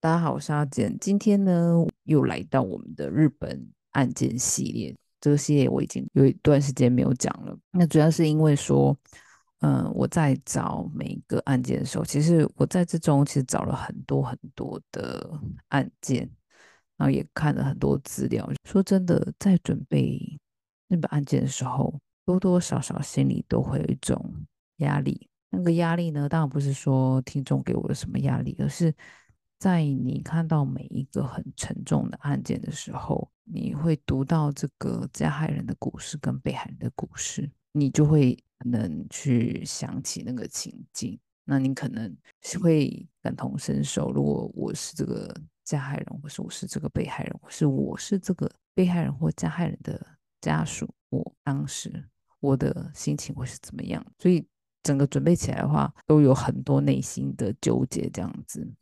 大家好，我是阿简。今天呢，又来到我们的日本案件系列。这个系列我已经有一段时间没有讲了。那主要是因为说，嗯，我在找每一个案件的时候，其实我在这中其实找了很多很多的案件，然后也看了很多资料。说真的，在准备日本案件的时候，多多少少心里都会有一种压力。那个压力呢，当然不是说听众给我的什么压力，而是。在你看到每一个很沉重的案件的时候，你会读到这个加害人的故事跟被害人的故事，你就会可能去想起那个情境，那你可能是会感同身受。如果我是这个加害人，或是我是这个被害人，或是我是这个被害人或加害人的家属，我当时我的心情会是怎么样？所以整个准备起来的话，都有很多内心的纠结，这样子。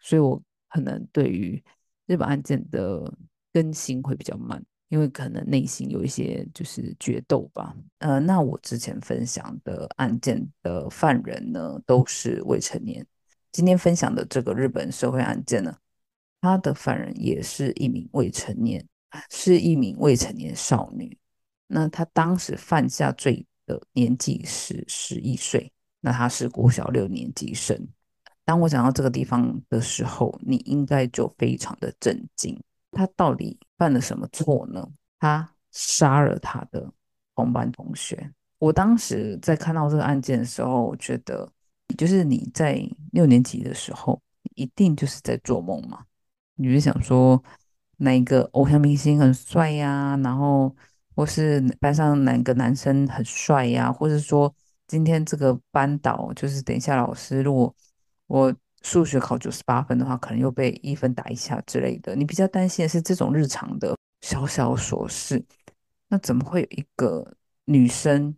所以，我可能对于日本案件的更新会比较慢，因为可能内心有一些就是决斗吧。呃，那我之前分享的案件的犯人呢，都是未成年。今天分享的这个日本社会案件呢，他的犯人也是一名未成年，是一名未成年少女。那他当时犯下罪的年纪是十一岁，那他是国小六年级生。当我讲到这个地方的时候，你应该就非常的震惊。他到底犯了什么错呢？他杀了他的同班同学。我当时在看到这个案件的时候，我觉得，就是你在六年级的时候，一定就是在做梦嘛。你就想说，哪一个偶像明星很帅呀？然后，或是班上哪个男生很帅呀？或者说，今天这个班导就是等一下老师如果。我数学考九十八分的话，可能又被一分打一下之类的。你比较担心的是这种日常的小小琐事，那怎么会有一个女生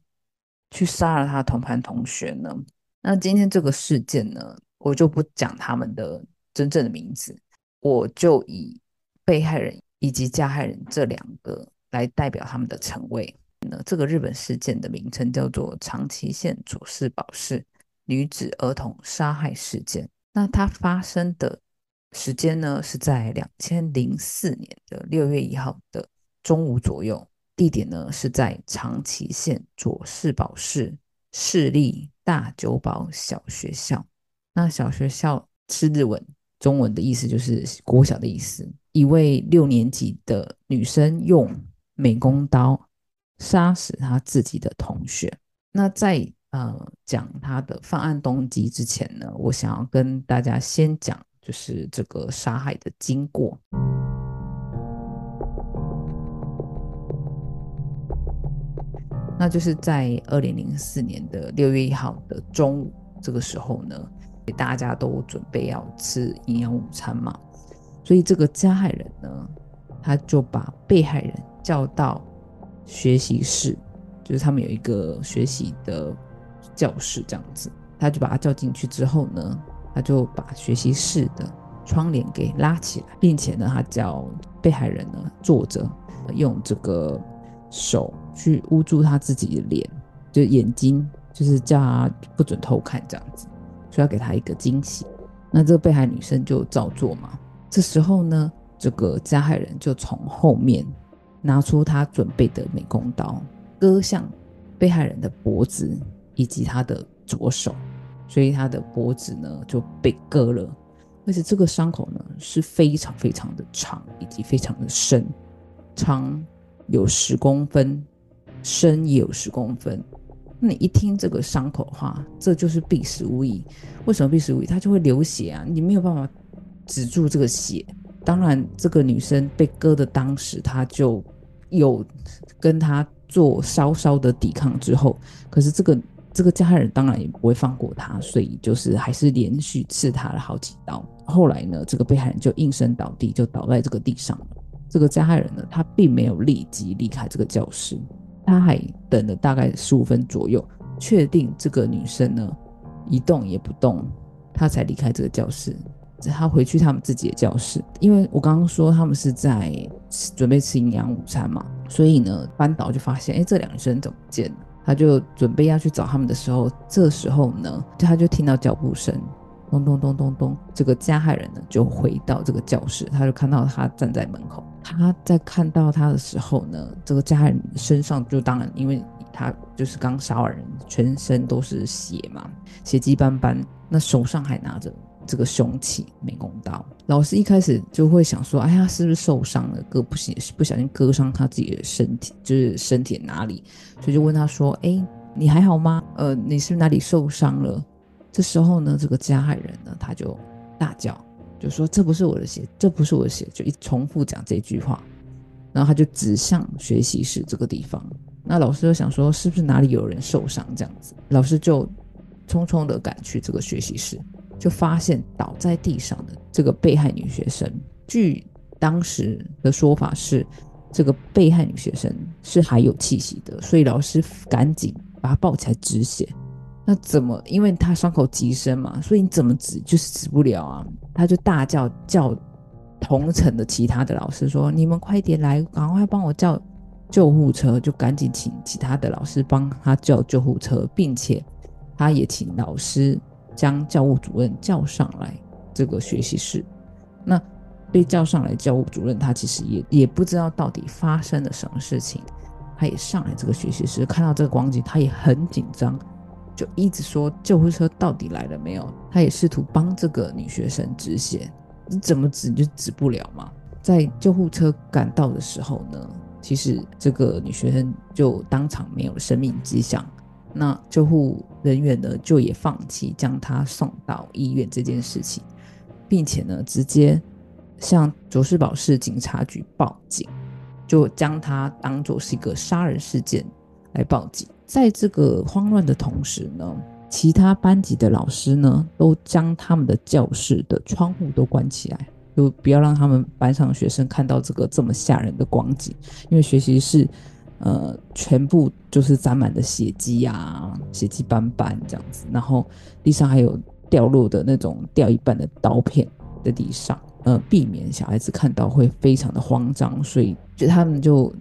去杀了她同班同学呢？那今天这个事件呢，我就不讲他们的真正的名字，我就以被害人以及加害人这两个来代表他们的称谓。那这个日本事件的名称叫做长崎县佐世保市。女子儿童杀害事件，那它发生的时间呢是在两千零四年的六月一号的中午左右，地点呢是在长崎县佐世保市市立大久保小学校。那小学校是日文，中文的意思就是国小的意思。一位六年级的女生用美工刀杀死她自己的同学。那在呃，讲他的犯案动机之前呢，我想要跟大家先讲，就是这个杀害的经过。那就是在二零零四年的六月一号的中午，这个时候呢，大家都准备要吃营养午餐嘛，所以这个加害人呢，他就把被害人叫到学习室，就是他们有一个学习的。教室这样子，他就把他叫进去之后呢，他就把学习室的窗帘给拉起来，并且呢，他叫被害人呢坐着，用这个手去捂住他自己的脸，就眼睛，就是叫他不准偷看这样子，所以要给他一个惊喜。那这个被害女生就照做嘛。这时候呢，这个加害人就从后面拿出他准备的美工刀，割向被害人的脖子。以及他的左手，所以他的脖子呢就被割了，而且这个伤口呢是非常非常的长，以及非常的深，长有十公分，深也有十公分。那你一听这个伤口的话，这就是必死无疑。为什么必死无疑？他就会流血啊，你没有办法止住这个血。当然，这个女生被割的当时，她就有跟他做稍稍的抵抗之后，可是这个。这个加害人当然也不会放过他，所以就是还是连续刺他了好几刀。后来呢，这个被害人就应声倒地，就倒在这个地上了。这个加害人呢，他并没有立即离开这个教室，他还等了大概十五分左右，确定这个女生呢一动也不动，他才离开这个教室。他回去他们自己的教室，因为我刚刚说他们是在准备吃营养午餐嘛，所以呢，班导就发现，哎，这两个女生怎么不见了？他就准备要去找他们的时候，这时候呢，他就听到脚步声，咚咚咚咚咚，这个加害人呢就回到这个教室，他就看到他站在门口。他在看到他的时候呢，这个加害人身上就当然，因为他就是刚杀完人，全身都是血嘛，血迹斑斑，那手上还拿着这个凶器美工刀。老师一开始就会想说，哎呀，是不是受伤了？割不行，不小心割伤他自己的身体，就是身体哪里？所以就问他说，哎，你还好吗？呃，你是不是哪里受伤了？这时候呢，这个加害人呢，他就大叫，就说：“这不是我的血，这不是我的血。”就一重复讲这句话，然后他就指向学习室这个地方。那老师就想说，是不是哪里有人受伤这样子？老师就匆匆的赶去这个学习室，就发现倒在地上的这个被害女学生。据当时的说法是，这个被害女学生是还有气息的，所以老师赶紧把她抱起来止血。那怎么？因为她伤口极深嘛，所以你怎么止就是止不了啊！他就大叫叫同城的其他的老师说：“你们快点来，赶快帮我叫救护车！”就赶紧请其他的老师帮他叫救护车，并且他也请老师将教务主任叫上来这个学习室。那被叫上来，教务主任他其实也也不知道到底发生了什么事情，他也上来这个学习室，看到这个光景，他也很紧张。就一直说救护车到底来了没有？他也试图帮这个女学生止血，你怎么止你就止不了嘛。在救护车赶到的时候呢，其实这个女学生就当场没有生命迹象。那救护人员呢，就也放弃将他送到医院这件事情，并且呢，直接向卓士堡市警察局报警，就将他当做是一个杀人事件来报警。在这个慌乱的同时呢，其他班级的老师呢，都将他们的教室的窗户都关起来，就不要让他们班上学生看到这个这么吓人的光景。因为学习室，呃，全部就是沾满的血迹啊，血迹斑斑这样子，然后地上还有掉落的那种掉一半的刀片在地上，呃，避免小孩子看到会非常的慌张，所以就他们就。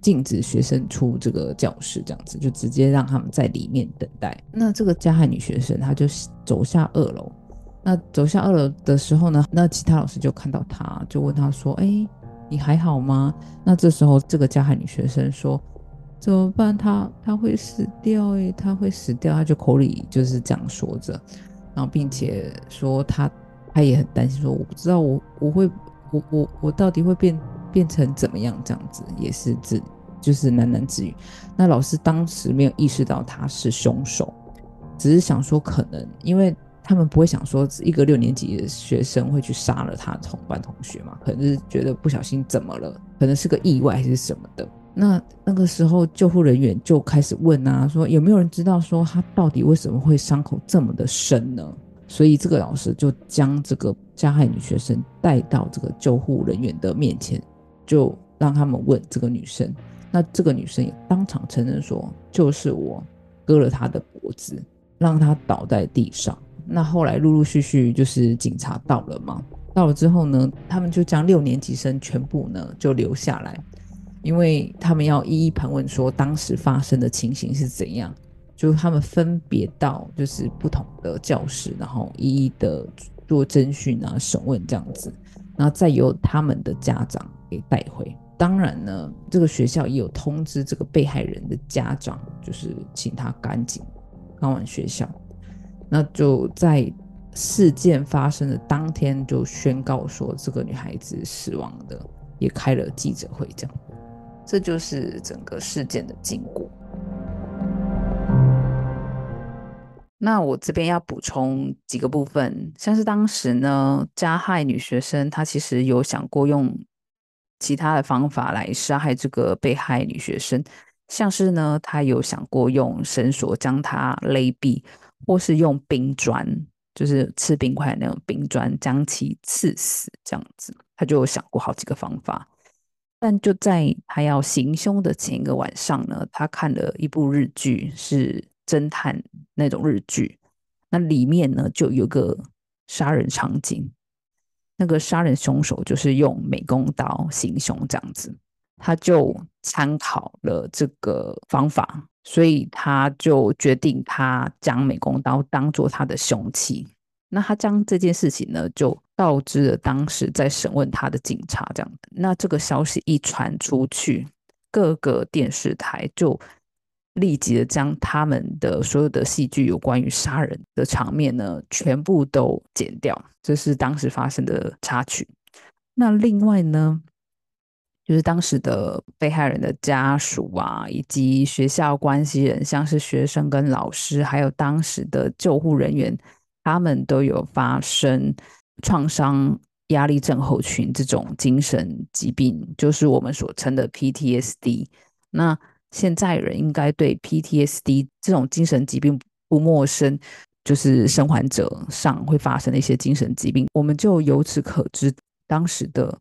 禁止学生出这个教室，这样子就直接让他们在里面等待。那这个加害女学生，她就走下二楼。那走下二楼的时候呢，那其他老师就看到她，就问她说：“哎，你还好吗？”那这时候这个加害女学生说：“怎么办？她她会死掉诶，她会死掉。”她就口里就是这样说着，然后并且说她她也很担心，说我不知道我我会我我我到底会变。变成怎么样？这样子也是自就是喃喃自语。那老师当时没有意识到他是凶手，只是想说可能，因为他们不会想说一个六年级的学生会去杀了他同班同学嘛，可能是觉得不小心怎么了，可能是个意外还是什么的。那那个时候救护人员就开始问啊，说有没有人知道说他到底为什么会伤口这么的深呢？所以这个老师就将这个加害女学生带到这个救护人员的面前。就让他们问这个女生，那这个女生也当场承认说，就是我割了她的脖子，让她倒在地上。那后来陆陆续续就是警察到了嘛，到了之后呢，他们就将六年级生全部呢就留下来，因为他们要一一盘问说当时发生的情形是怎样，就他们分别到就是不同的教室，然后一一的做侦讯啊、审问这样子，然后再由他们的家长。给带回。当然呢，这个学校也有通知这个被害人的家长，就是请他赶紧赶往学校。那就在事件发生的当天，就宣告说这个女孩子死亡的，也开了记者会。这样，这就是整个事件的经过。那我这边要补充几个部分，像是当时呢，加害女学生她其实有想过用。其他的方法来杀害这个被害女学生，像是呢，她有想过用绳索将她勒毙，或是用冰砖，就是吃冰块那种冰砖将其刺死，这样子，他就有想过好几个方法。但就在他要行凶的前一个晚上呢，他看了一部日剧，是侦探那种日剧，那里面呢就有个杀人场景。那个杀人凶手就是用美工刀行凶，这样子，他就参考了这个方法，所以他就决定他将美工刀当做他的凶器。那他将这件事情呢，就告知了当时在审问他的警察，这样。那这个消息一传出去，各个电视台就立即的将他们的所有的戏剧有关于杀人的场面呢，全部都剪掉。这是当时发生的插曲。那另外呢，就是当时的被害人的家属啊，以及学校关系人，像是学生跟老师，还有当时的救护人员。他们都有发生创伤压力症候群这种精神疾病，就是我们所称的 PTSD。那现在人应该对 PTSD 这种精神疾病不陌生，就是生还者上会发生的一些精神疾病。我们就由此可知，当时的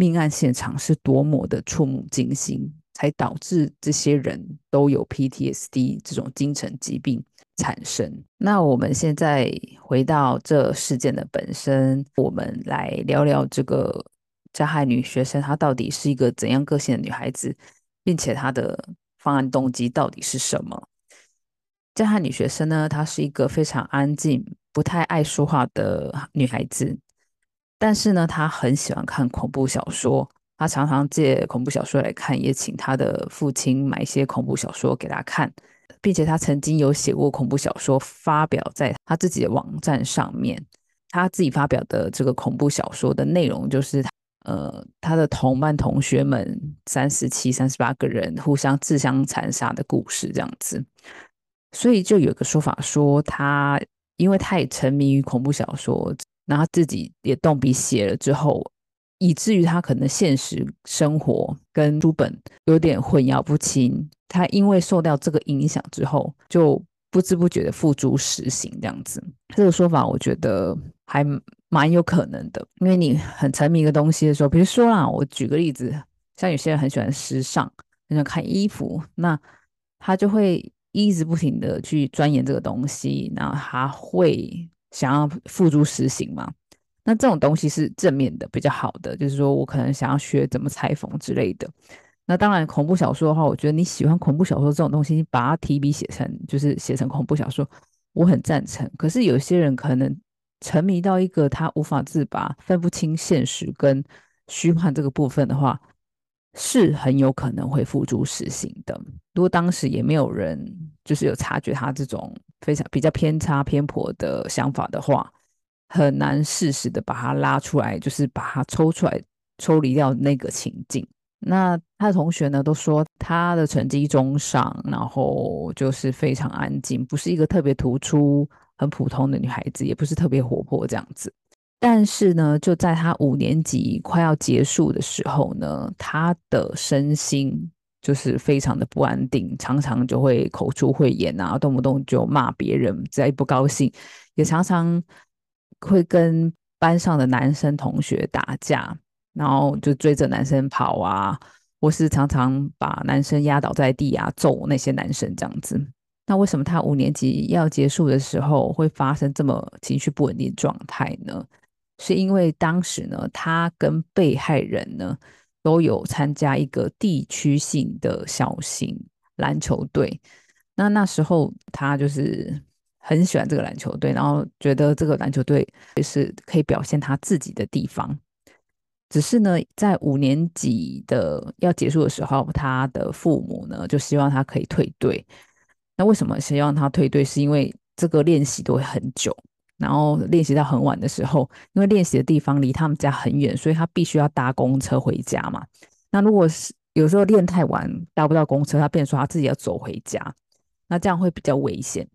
命案现场是多么的触目惊心，才导致这些人都有 PTSD 这种精神疾病。产生。那我们现在回到这事件的本身，我们来聊聊这个加害女学生她到底是一个怎样个性的女孩子，并且她的犯案动机到底是什么？加害女学生呢，她是一个非常安静、不太爱说话的女孩子，但是呢，他很喜欢看恐怖小说，他常常借恐怖小说来看，也请他的父亲买一些恐怖小说给他看。并且他曾经有写过恐怖小说，发表在他自己的网站上面。他自己发表的这个恐怖小说的内容，就是呃，他的同班同学们三十七、三十八个人互相自相残杀的故事，这样子。所以就有个说法说，他因为太沉迷于恐怖小说，然后自己也动笔写了之后，以至于他可能现实生活跟书本有点混淆不清。他因为受到这个影响之后，就不知不觉的付诸实行这样子。这个说法我觉得还蛮有可能的，因为你很沉迷一个东西的时候，比如说啦，我举个例子，像有些人很喜欢时尚，很喜欢看衣服，那他就会一直不停的去钻研这个东西，然后他会想要付诸实行嘛。那这种东西是正面的，比较好的，就是说我可能想要学怎么裁缝之类的。那当然，恐怖小说的话，我觉得你喜欢恐怖小说这种东西，你把它提笔写成，就是写成恐怖小说，我很赞成。可是有些人可能沉迷到一个他无法自拔、分不清现实跟虚幻这个部分的话，是很有可能会付诸实行的。如果当时也没有人就是有察觉他这种非常比较偏差偏颇的想法的话，很难适时的把他拉出来，就是把他抽出来，抽离掉那个情境。那他的同学呢，都说他的成绩中上，然后就是非常安静，不是一个特别突出、很普通的女孩子，也不是特别活泼这样子。但是呢，就在他五年级快要结束的时候呢，他的身心就是非常的不安定，常常就会口出秽言啊，动不动就骂别人，再不高兴，也常常会跟班上的男生同学打架。然后就追着男生跑啊，或是常常把男生压倒在地啊，揍那些男生这样子。那为什么他五年级要结束的时候会发生这么情绪不稳定状态呢？是因为当时呢，他跟被害人呢都有参加一个地区性的小型篮球队。那那时候他就是很喜欢这个篮球队，然后觉得这个篮球队是可以表现他自己的地方。只是呢，在五年级的要结束的时候，他的父母呢就希望他可以退队。那为什么希望他退队？是因为这个练习都会很久，然后练习到很晚的时候，因为练习的地方离他们家很远，所以他必须要搭公车回家嘛。那如果是有时候练太晚搭不到公车，他变说他自己要走回家，那这样会比较危险。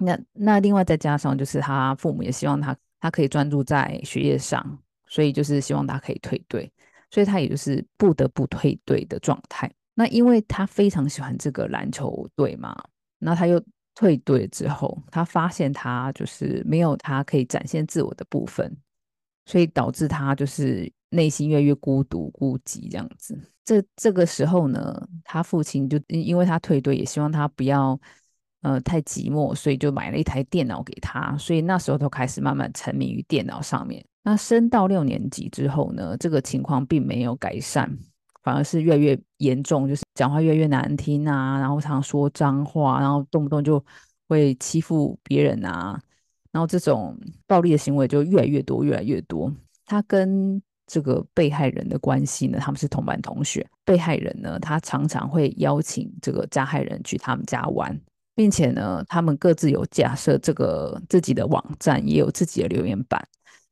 那那另外再加上就是他父母也希望他他可以专注在学业上。所以就是希望他可以退队，所以他也就是不得不退队的状态。那因为他非常喜欢这个篮球队嘛，那他又退队之后，他发现他就是没有他可以展现自我的部分，所以导致他就是内心越来越孤独孤寂这样子。这这个时候呢，他父亲就因为他退队，也希望他不要呃太寂寞，所以就买了一台电脑给他。所以那时候都开始慢慢沉迷于电脑上面。那升到六年级之后呢，这个情况并没有改善，反而是越来越严重，就是讲话越来越难听啊，然后常常说脏话，然后动不动就会欺负别人啊，然后这种暴力的行为就越来越多，越来越多。他跟这个被害人的关系呢，他们是同班同学。被害人呢，他常常会邀请这个加害人去他们家玩，并且呢，他们各自有假设这个自己的网站，也有自己的留言板。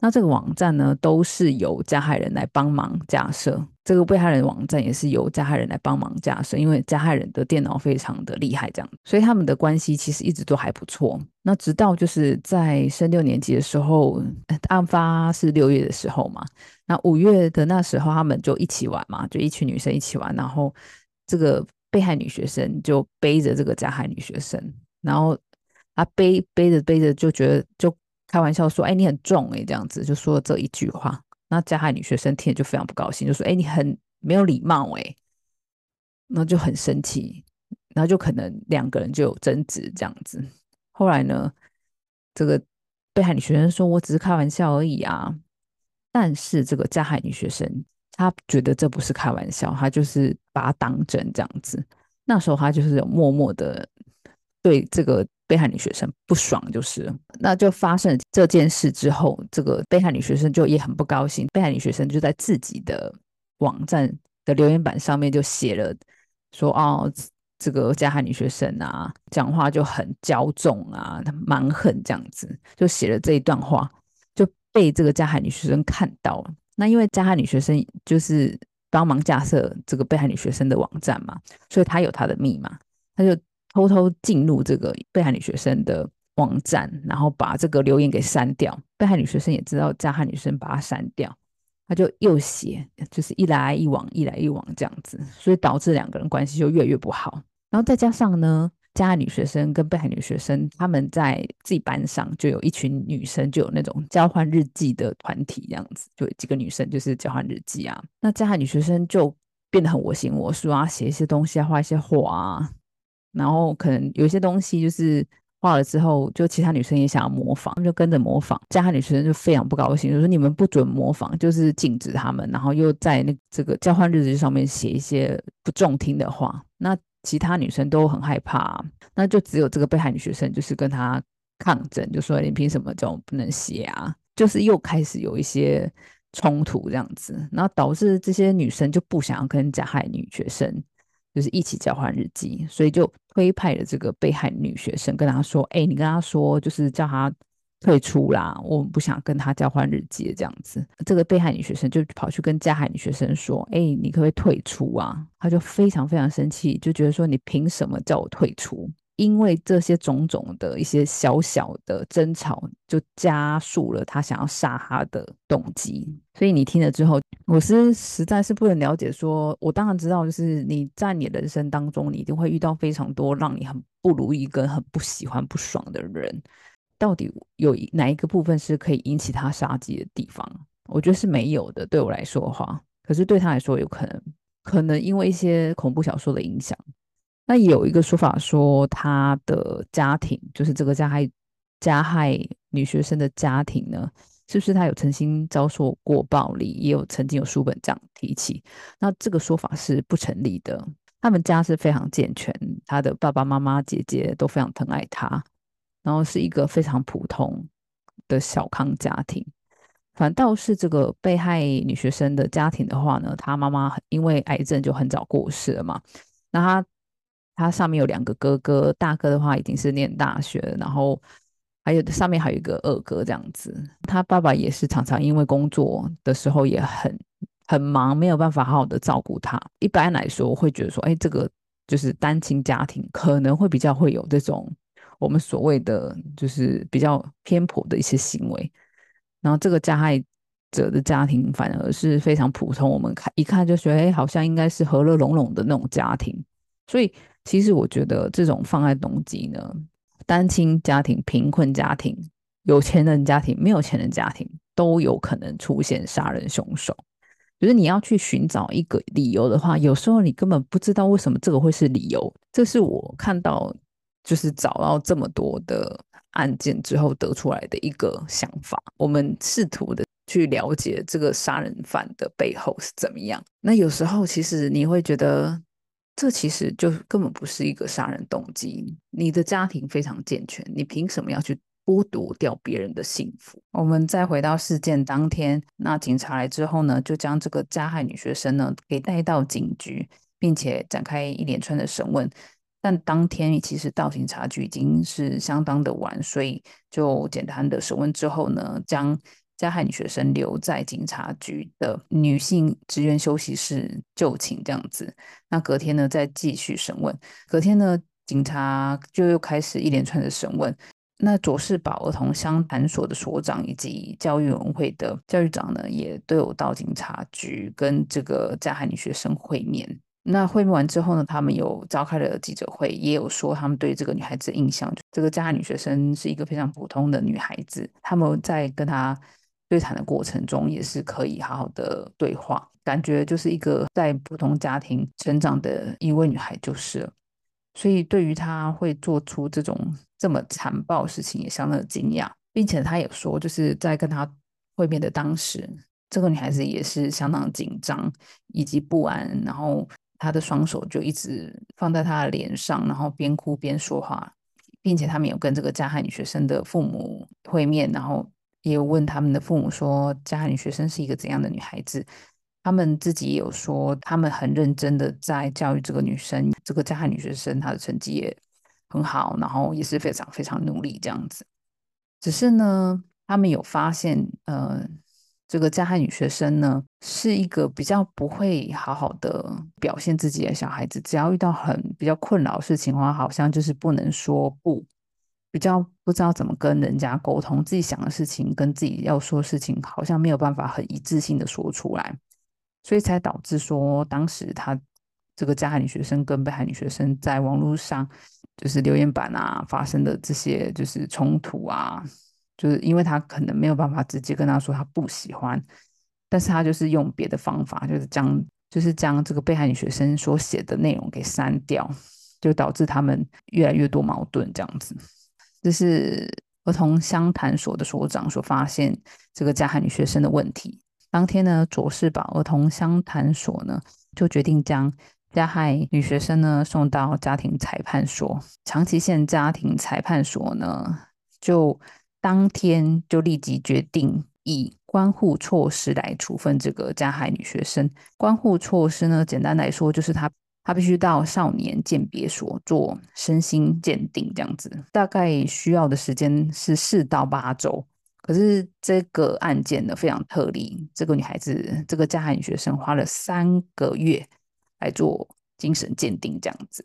那这个网站呢，都是由加害人来帮忙架设。这个被害人网站也是由加害人来帮忙架设，因为加害人的电脑非常的厉害，这样，所以他们的关系其实一直都还不错。那直到就是在升六年级的时候，案发是六月的时候嘛，那五月的那时候他们就一起玩嘛，就一群女生一起玩，然后这个被害女学生就背着这个加害女学生，然后啊背背着背着就觉得就。开玩笑说：“哎，你很重哎，这样子就说了这一句话。那加害女学生听了就非常不高兴，就说：哎，你很没有礼貌哎，那就很生气，然后就可能两个人就有争执这样子。后来呢，这个被害女学生说：我只是开玩笑而已啊。但是这个加害女学生她觉得这不是开玩笑，她就是把它当真这样子。那时候她就是有默默的对这个。”被害女学生不爽，就是那就发生这件事之后，这个被害女学生就也很不高兴。被害女学生就在自己的网站的留言板上面就写了说：“哦，这个加害女学生啊，讲话就很骄纵啊，蛮横这样子，就写了这一段话，就被这个加害女学生看到了。那因为加害女学生就是帮忙架设这个被害女学生的网站嘛，所以她有她的密码，她就。偷偷进入这个被害女学生的网站，然后把这个留言给删掉。被害女学生也知道加害女生把她删掉，他就又写，就是一来一往，一来一往这样子，所以导致两个人关系就越来越不好。然后再加上呢，加害女学生跟被害女学生他们在自己班上就有一群女生，就有那种交换日记的团体这样子，就几个女生就是交换日记啊。那加害女学生就变得很我行我素啊，写一些东西啊，画一些画啊。然后可能有些东西就是画了之后，就其他女生也想要模仿，就跟着模仿。加害女生就非常不高兴，就说你们不准模仿，就是禁止他们。然后又在那这个交换日志上面写一些不中听的话。那其他女生都很害怕，那就只有这个被害女学生就是跟他抗争，就说你凭什么这种不能写啊？就是又开始有一些冲突这样子，然后导致这些女生就不想要跟加害女学生。就是一起交换日记，所以就推派了这个被害女学生跟他说：“哎，你跟他说，就是叫他退出啦，我们不想跟他交换日记这样子。”这个被害女学生就跑去跟加害女学生说：“哎，你可不可以退出啊？”他就非常非常生气，就觉得说：“你凭什么叫我退出？”因为这些种种的一些小小的争吵，就加速了他想要杀他的动机。所以你听了之后，我是实在是不能了解。说我当然知道，就是你在你人生当中，你一定会遇到非常多让你很不如意、跟很不喜欢、不爽的人。到底有哪一个部分是可以引起他杀机的地方？我觉得是没有的。对我来说的话，可是对他来说，有可能，可能因为一些恐怖小说的影响。那有一个说法说，他的家庭就是这个加害加害女学生的家庭呢，是不是他有曾经遭受过暴力，也有曾经有书本这样提起？那这个说法是不成立的。他们家是非常健全，他的爸爸妈妈、姐姐都非常疼爱他，然后是一个非常普通的小康家庭。反倒是这个被害女学生的家庭的话呢，她妈妈因为癌症就很早过世了嘛，那她。他上面有两个哥哥，大哥的话已经是念大学，然后还有上面还有一个二哥这样子。他爸爸也是常常因为工作的时候也很很忙，没有办法好好的照顾他。一般来说，会觉得说，哎，这个就是单亲家庭可能会比较会有这种我们所谓的就是比较偏颇的一些行为。然后这个加害者的家庭反而是非常普通，我们看一看就觉得，哎，好像应该是和乐融融的那种家庭，所以。其实我觉得这种放在动机呢，单亲家庭、贫困家庭、有钱人家庭、没有钱人家庭都有可能出现杀人凶手。就是你要去寻找一个理由的话，有时候你根本不知道为什么这个会是理由。这是我看到就是找到这么多的案件之后得出来的一个想法。我们试图的去了解这个杀人犯的背后是怎么样。那有时候其实你会觉得。这其实就根本不是一个杀人动机。你的家庭非常健全，你凭什么要去剥夺掉别人的幸福。我们再回到事件当天，那警察来之后呢，就将这个加害女学生呢给带到警局，并且展开一连串的审问。但当天其实到警察局已经是相当的晚，所以就简单的审问之后呢，将加害女学生留在警察局的女性职员休息室就寝这样子。那隔天呢，再继续审问。隔天呢，警察就又开始一连串的审问。那左氏堡儿童相谈所的所长以及教育委员会的教育长呢，也都有到警察局跟这个加害女学生会面。那会面完之后呢，他们有召开了记者会，也有说他们对这个女孩子的印象，这个加害女学生是一个非常普通的女孩子。他们在跟她对谈的过程中，也是可以好好的对话，感觉就是一个在普通家庭成长的一位女孩就是了。所以对于她会做出这种这么残暴事情，也相当的惊讶，并且她也说，就是在跟她会面的当时，这个女孩子也是相当紧张以及不安，然后她的双手就一直放在她的脸上，然后边哭边说话，并且他们有跟这个加害女学生的父母会面，然后也有问他们的父母说，加害女学生是一个怎样的女孩子。他们自己也有说，他们很认真的在教育这个女生，这个加害女学生，她的成绩也很好，然后也是非常非常努力这样子。只是呢，他们有发现，呃，这个加害女学生呢，是一个比较不会好好的表现自己的小孩子，只要遇到很比较困扰的事情的话，好像就是不能说不，比较不知道怎么跟人家沟通，自己想的事情跟自己要说的事情，好像没有办法很一致性的说出来。所以才导致说，当时他这个加害女学生跟被害女学生在网络上就是留言板啊发生的这些就是冲突啊，就是因为他可能没有办法直接跟他说他不喜欢，但是他就是用别的方法，就是将就是将这个被害女学生所写的内容给删掉，就导致他们越来越多矛盾这样子。这是儿童相谈所的所长所发现这个加害女学生的问题。当天呢，佐世保儿童相谈所呢就决定将加害女学生呢送到家庭裁判所。长崎县家庭裁判所呢就当天就立即决定以关护措施来处分这个加害女学生。关护措施呢，简单来说就是他他必须到少年鉴别所做身心鉴定，这样子大概需要的时间是四到八周。可是这个案件呢非常特例，这个女孩子，这个加害女学生花了三个月来做精神鉴定，这样子。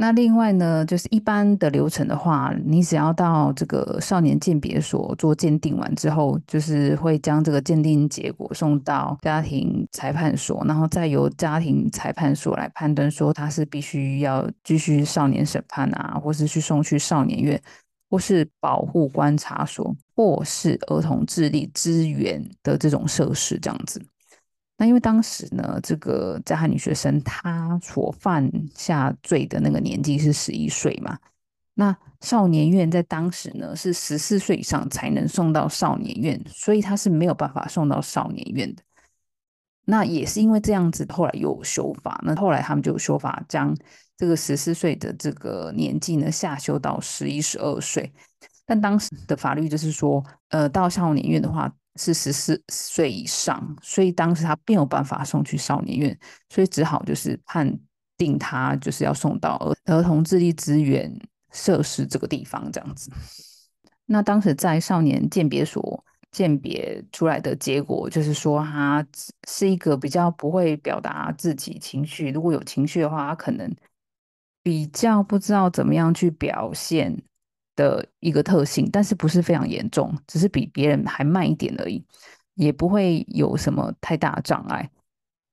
那另外呢，就是一般的流程的话，你只要到这个少年鉴别所做鉴定完之后，就是会将这个鉴定结果送到家庭裁判所，然后再由家庭裁判所来判断说他是必须要继续少年审判啊，或是去送去少年院。或是保护观察所，或是儿童智力资源的这种设施，这样子。那因为当时呢，这个加害女学生她所犯下罪的那个年纪是十一岁嘛，那少年院在当时呢是十四岁以上才能送到少年院，所以她是没有办法送到少年院的。那也是因为这样子，后来又修法，那后来他们就修法将。这个十四岁的这个年纪呢，下修到十一、十二岁，但当时的法律就是说，呃，到少年院的话是十四岁以上，所以当时他没有办法送去少年院，所以只好就是判定他就是要送到儿儿童智力资源设施这个地方这样子。那当时在少年鉴别所鉴别出来的结果，就是说他是一个比较不会表达自己情绪，如果有情绪的话，他可能。比较不知道怎么样去表现的一个特性，但是不是非常严重，只是比别人还慢一点而已，也不会有什么太大的障碍。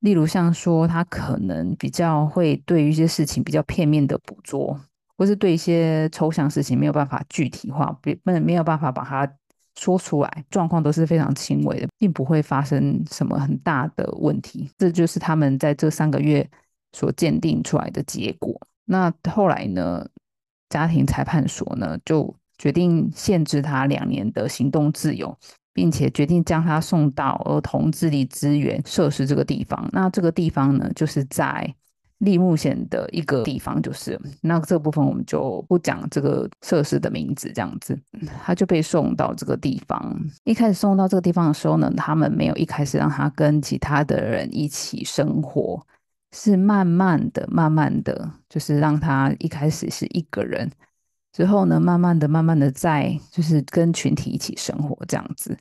例如像说，他可能比较会对于一些事情比较片面的捕捉，或是对一些抽象事情没有办法具体化，别不能没有办法把它说出来，状况都是非常轻微的，并不会发生什么很大的问题。这就是他们在这三个月所鉴定出来的结果。那后来呢？家庭裁判所呢就决定限制他两年的行动自由，并且决定将他送到儿童智力资源设施这个地方。那这个地方呢，就是在立木县的一个地方，就是那这部分我们就不讲这个设施的名字，这样子，他就被送到这个地方。一开始送到这个地方的时候呢，他们没有一开始让他跟其他的人一起生活，是慢慢的、慢慢的，就是让他一开始是一个人，之后呢，慢慢的、慢慢的在就是跟群体一起生活这样子。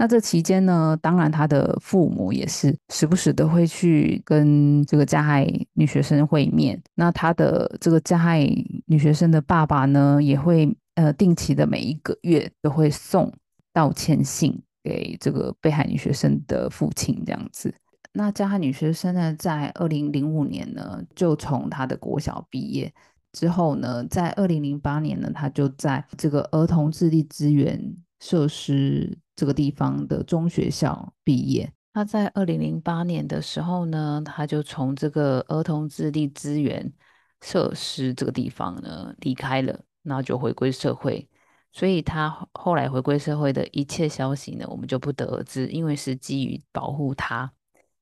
那这期间呢，当然他的父母也是时不时的会去跟这个加害女学生会面。那他的这个加害女学生的爸爸呢，也会呃定期的每一个月都会送道歉信给这个被害女学生的父亲这样子。那加害女学生呢，在二零零五年呢，就从她的国小毕业之后呢，在二零零八年呢，她就在这个儿童智力资源设施。这个地方的中学校毕业，他在二零零八年的时候呢，他就从这个儿童智力资源设施这个地方呢离开了，那就回归社会。所以他后来回归社会的一切消息呢，我们就不得而知，因为是基于保护他，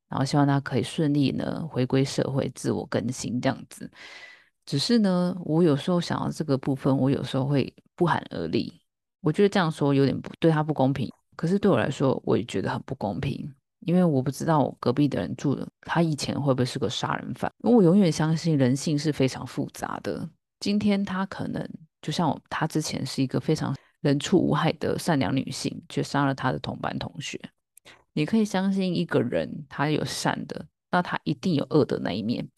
然后希望他可以顺利呢回归社会，自我更新这样子。只是呢，我有时候想到这个部分，我有时候会不寒而栗。我觉得这样说有点不对他不公平。可是对我来说，我也觉得很不公平，因为我不知道我隔壁的人住的，他以前会不会是个杀人犯？因为我永远相信人性是非常复杂的。今天他可能就像我，他之前是一个非常人畜无害的善良女性，却杀了他的同班同学。你可以相信一个人，他有善的，那他一定有恶的那一面。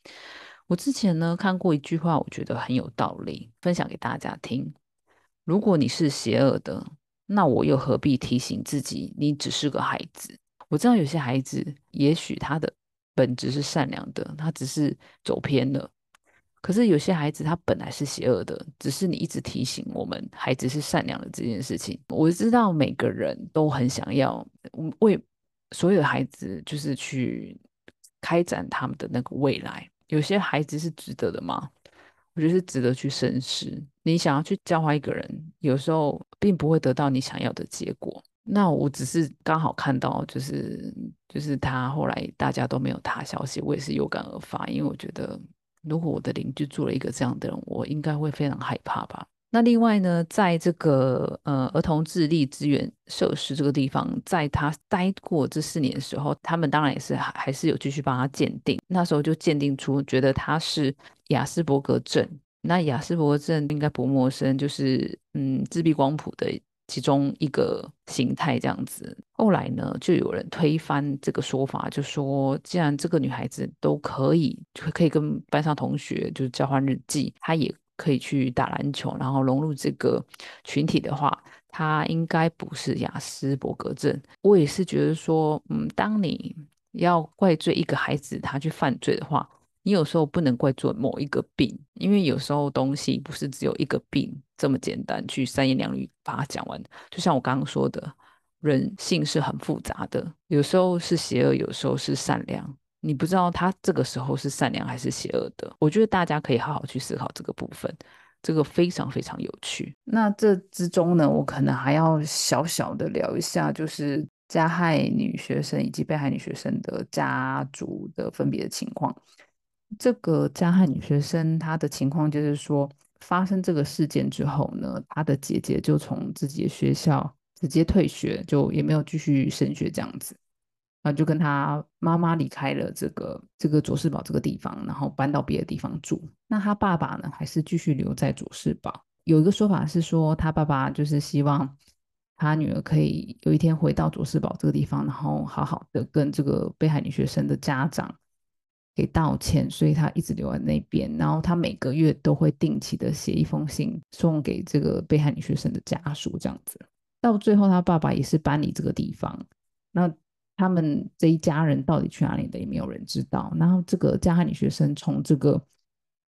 我之前呢看过一句话，我觉得很有道理，分享给大家听。如果你是邪恶的，那我又何必提醒自己，你只是个孩子？我知道有些孩子，也许他的本质是善良的，他只是走偏了。可是有些孩子，他本来是邪恶的，只是你一直提醒我们，孩子是善良的这件事情。我知道每个人都很想要为所有的孩子，就是去开展他们的那个未来。有些孩子是值得的吗？我觉得是值得去深思。你想要去教化一个人，有时候并不会得到你想要的结果。那我只是刚好看到，就是就是他后来大家都没有他消息，我也是有感而发，因为我觉得如果我的邻居住了一个这样的人，我应该会非常害怕吧。那另外呢，在这个呃儿童智力资源设施这个地方，在他待过这四年的时候，他们当然也是还还是有继续帮他鉴定。那时候就鉴定出，觉得他是雅斯伯格症。那雅斯伯格症应该不陌生，就是嗯自闭光谱的其中一个形态这样子。后来呢，就有人推翻这个说法，就说既然这个女孩子都可以就可以跟班上同学就交换日记，她也。可以去打篮球，然后融入这个群体的话，他应该不是雅斯伯格症。我也是觉得说，嗯，当你要怪罪一个孩子他去犯罪的话，你有时候不能怪罪某一个病，因为有时候东西不是只有一个病这么简单，去三言两语把它讲完。就像我刚刚说的，人性是很复杂的，有时候是邪恶，有时候是善良。你不知道他这个时候是善良还是邪恶的，我觉得大家可以好好去思考这个部分，这个非常非常有趣。那这之中呢，我可能还要小小的聊一下，就是加害女学生以及被害女学生的家族的分别的情况。这个加害女学生她的情况就是说，发生这个事件之后呢，她的姐姐就从自己的学校直接退学，就也没有继续升学这样子。然后，就跟他妈妈离开了这个这个佐世堡这个地方，然后搬到别的地方住。那他爸爸呢，还是继续留在佐世堡。有一个说法是说，他爸爸就是希望他女儿可以有一天回到佐世堡这个地方，然后好好的跟这个被害女学生的家长给道歉，所以他一直留在那边。然后他每个月都会定期的写一封信送给这个被害女学生的家属，这样子。到最后，他爸爸也是搬离这个地方。那他们这一家人到底去哪里的，也没有人知道。然后这个加害女学生从这个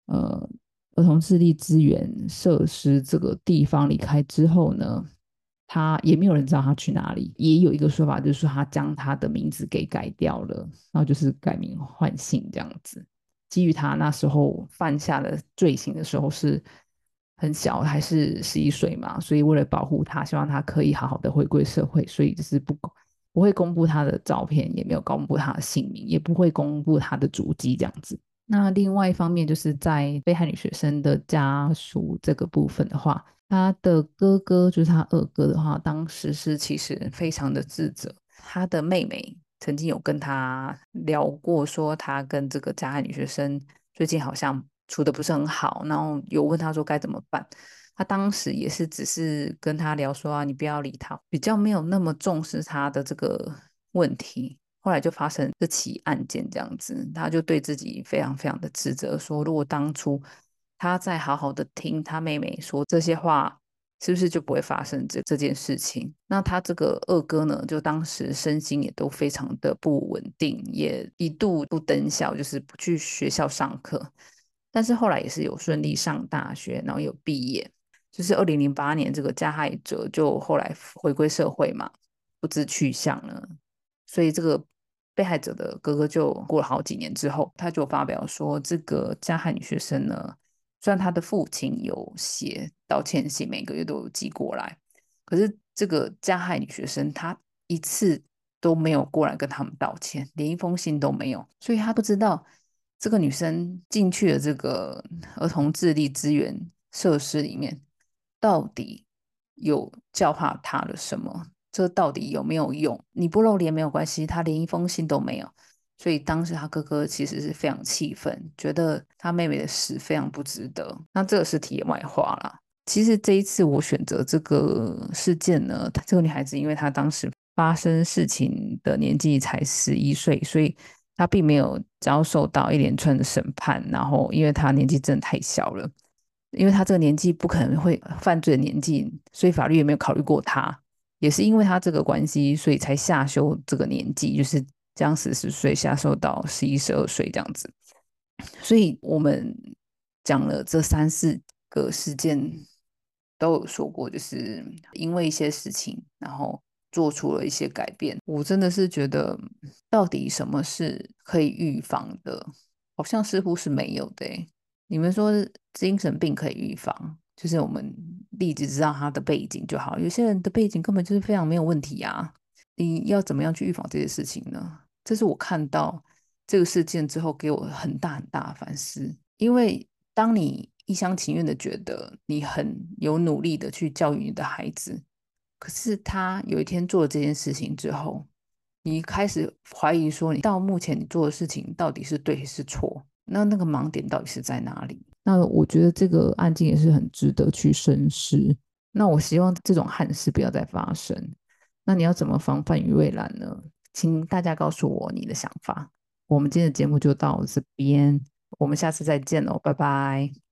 呃儿童智力资源设施这个地方离开之后呢，他也没有人知道他去哪里。也有一个说法，就是说他将他的名字给改掉了，然后就是改名换姓这样子。基于他那时候犯下的罪行的时候是很小，还是十一岁嘛，所以为了保护他，希望他可以好好的回归社会，所以就是不。不会公布他的照片，也没有公布他的姓名，也不会公布他的足迹，这样子。那另外一方面，就是在被害女学生的家属这个部分的话，他的哥哥就是他二哥的话，当时是其实非常的自责。他的妹妹曾经有跟他聊过，说他跟这个加害女学生最近好像处的不是很好，然后有问他说该怎么办。他当时也是只是跟他聊说啊，你不要理他，比较没有那么重视他的这个问题。后来就发生这起案件，这样子，他就对自己非常非常的自责，说如果当初他再好好的听他妹妹说这些话，是不是就不会发生这这件事情？那他这个二哥呢，就当时身心也都非常的不稳定，也一度不登校，就是不去学校上课。但是后来也是有顺利上大学，然后有毕业。就是二零零八年，这个加害者就后来回归社会嘛，不知去向了。所以这个被害者的哥哥就过了好几年之后，他就发表说，这个加害女学生呢，虽然他的父亲有写道歉信，每个月都有寄过来，可是这个加害女学生她一次都没有过来跟他们道歉，连一封信都没有，所以他不知道这个女生进去了这个儿童智力资源设施里面，到底有教化他了什么。这到底有没有用？你不露脸没有关系，他连一封信都没有，所以当时他哥哥其实是非常气愤，觉得他妹妹的死非常不值得。那这个是题外话啦。其实这一次我选择这个事件呢，这个女孩子因为她当时发生事情的年纪才十一岁，所以她并没有遭受到一连串的审判。然后因为她年纪真的太小了，因为他这个年纪不可能会犯罪的年纪，所以法律也没有考虑过他。也是因为他这个关系，所以才下修这个年纪，就是将十四岁下修到十一、十二岁这样子。所以我们讲了这三四个事件，都有说过，就是因为一些事情，然后做出了一些改变。我真的是觉得，到底什么是可以预防的？好像似乎是没有的。你们说精神病可以预防？就是我们例子知道他的背景就好，有些人的背景根本就是非常没有问题啊！你要怎么样去预防这些事情呢？这是我看到这个事件之后给我很大很大的反思。因为当你一厢情愿的觉得你很有努力的去教育你的孩子，可是他有一天做了这件事情之后，你开始怀疑说你到目前你做的事情到底是对是错？那那个盲点到底是在哪里？那我觉得这个案件也是很值得去深思。那我希望这种憾事不要再发生。那你要怎么防范于未然呢？请大家告诉我你的想法。我们今天的节目就到这边，我们下次再见喽，拜拜。